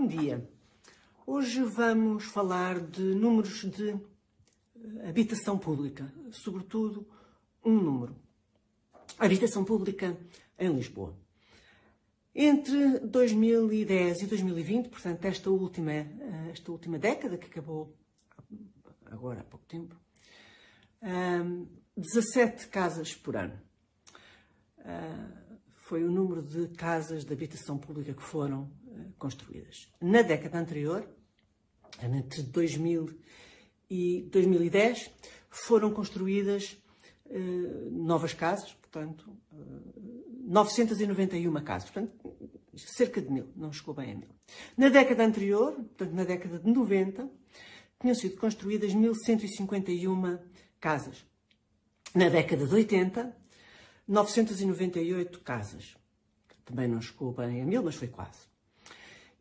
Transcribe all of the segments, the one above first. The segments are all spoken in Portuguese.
Bom dia. Hoje vamos falar de números de eh, habitação pública, sobretudo um número. Habitação pública em Lisboa. Entre 2010 e 2020, portanto, esta última, eh, esta última década que acabou agora há pouco tempo, 17 casas por ano. Ah, foi o número de casas de habitação pública que foram eh, construídas. Na década anterior, entre 2000 e 2010, foram construídas uh, novas casas, portanto, uh, eh, 991 casas, portanto, cerca de mil, não chegou bem a mil. Na década anterior, portanto, na década de 90, tinham sido construídas 1151 casas. Na década de 80, 998 casas. Também não chegou bem a mil, mas foi quase.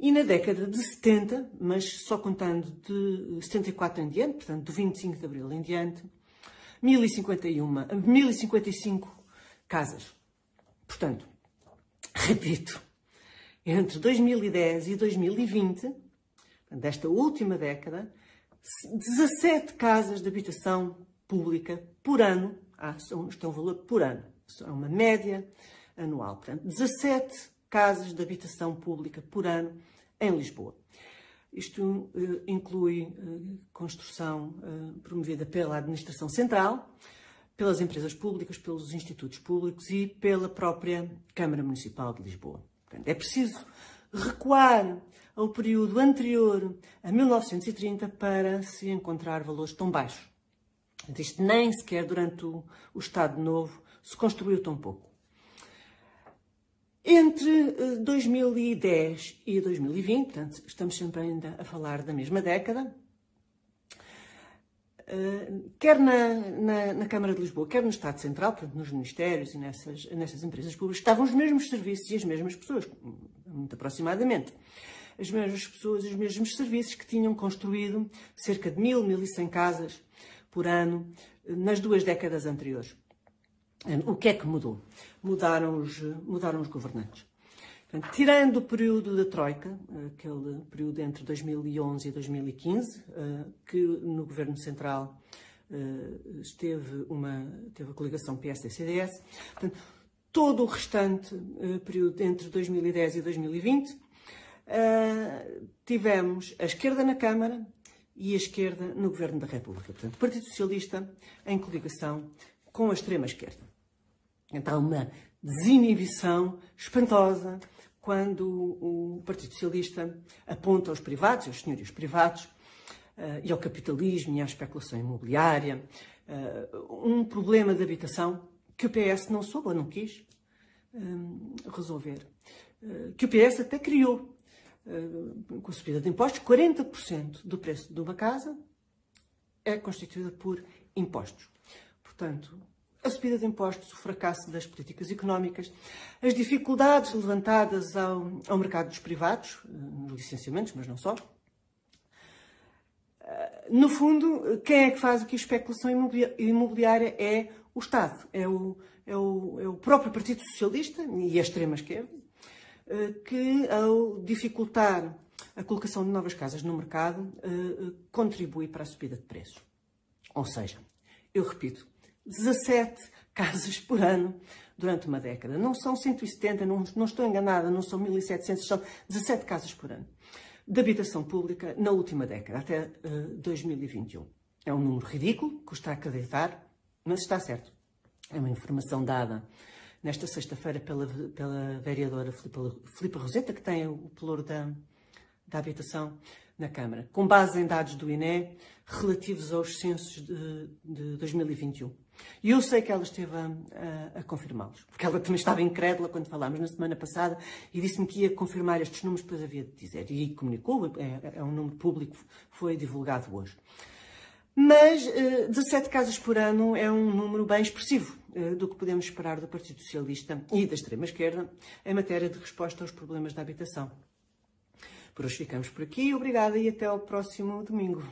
E na década de 70, mas só contando de 74 em diante, portanto, do 25 de abril em diante, 1051, 1055 casas. Portanto, repito, entre 2010 e 2020, desta última década, 17 casas de habitação pública por ano, isto é um valor por ano, é uma média anual. Portanto, 17 casas de habitação pública por ano em Lisboa. Isto uh, inclui uh, construção uh, promovida pela Administração Central, pelas empresas públicas, pelos institutos públicos e pela própria Câmara Municipal de Lisboa. Portanto, é preciso recuar ao período anterior a 1930 para se encontrar valores tão baixos. Isto nem sequer durante o, o Estado Novo se construiu tão pouco. Entre 2010 eh, e 2020, portanto, estamos sempre ainda a falar da mesma década, eh, quer na, na, na, Câmara de Lisboa, quer no Estado Central, portanto, nos ministérios e nessas, nessas empresas públicas, estavam os mesmos serviços e as mesmas pessoas, muito aproximadamente. As mesmas pessoas e os mesmos serviços que tinham construído cerca de mil, mil e cem casas por ano eh, nas duas décadas anteriores. O que é que mudou? Mudaram os, mudaram os governantes. Portanto, tirando o período da Troika, aquele período entre 2011 e 2015, eh, que no Governo Central eh, esteve uma teve a coligação PSD-CDS, todo o restante eh, período entre 2010 e 2020, tivemos a esquerda na Câmara e a esquerda no Governo da República. Portanto, Partido Socialista em coligação com a extrema-esquerda. Então, uma desinibição espantosa quando o Partido Socialista aponta aos privados, aos senhorios privados, uh, e ao capitalismo e à especulação imobiliária, uh, um problema de habitação que o PS não soube ou não quis um, resolver. Que o PS até criou, com a subida de impostos, 40% do preço de uma casa é constituída por impostos. Portanto, a subida de impostos, o fracasso das políticas económicas, as dificuldades levantadas ao, ao mercado dos privados, nos licenciamentos, mas não só. No fundo, quem é que faz aqui a especulação imobiliária é o Estado, é o, é o, é o próprio Partido Socialista e a extrema-esquerda, que, ao dificultar a colocação de novas casas no mercado, contribui para a subida de preços. Ou seja, eu repito, 17 casas por ano durante uma década. Não são 170, não, não estou enganada, não são 1.700, são 17 casas por ano de habitação pública na última década, até uh, eh, 2021. É um número ridículo, custa acreditar, mas está certo. É uma informação dada nesta sexta-feira pela, pela vereadora Filipe Roseta, que tem o pelouro da, da habitação na Câmara, com base em dados do INE relativos aos censos de, de 2021. E eu sei que ela esteve a, a, a confirmá-los, porque ela também estava incrédula quando falámos na semana passada e disse-me que ia confirmar estes números, depois havia de dizer. E comunicou, é, é um número público, foi divulgado hoje. Mas uh, eh, 17 casas por ano é um número bem expressivo uh, do que podemos esperar do Partido Socialista e da extrema-esquerda em matéria de resposta aos problemas da habitação. Por hoje ficamos por aqui. Obrigada e até ao próximo domingo.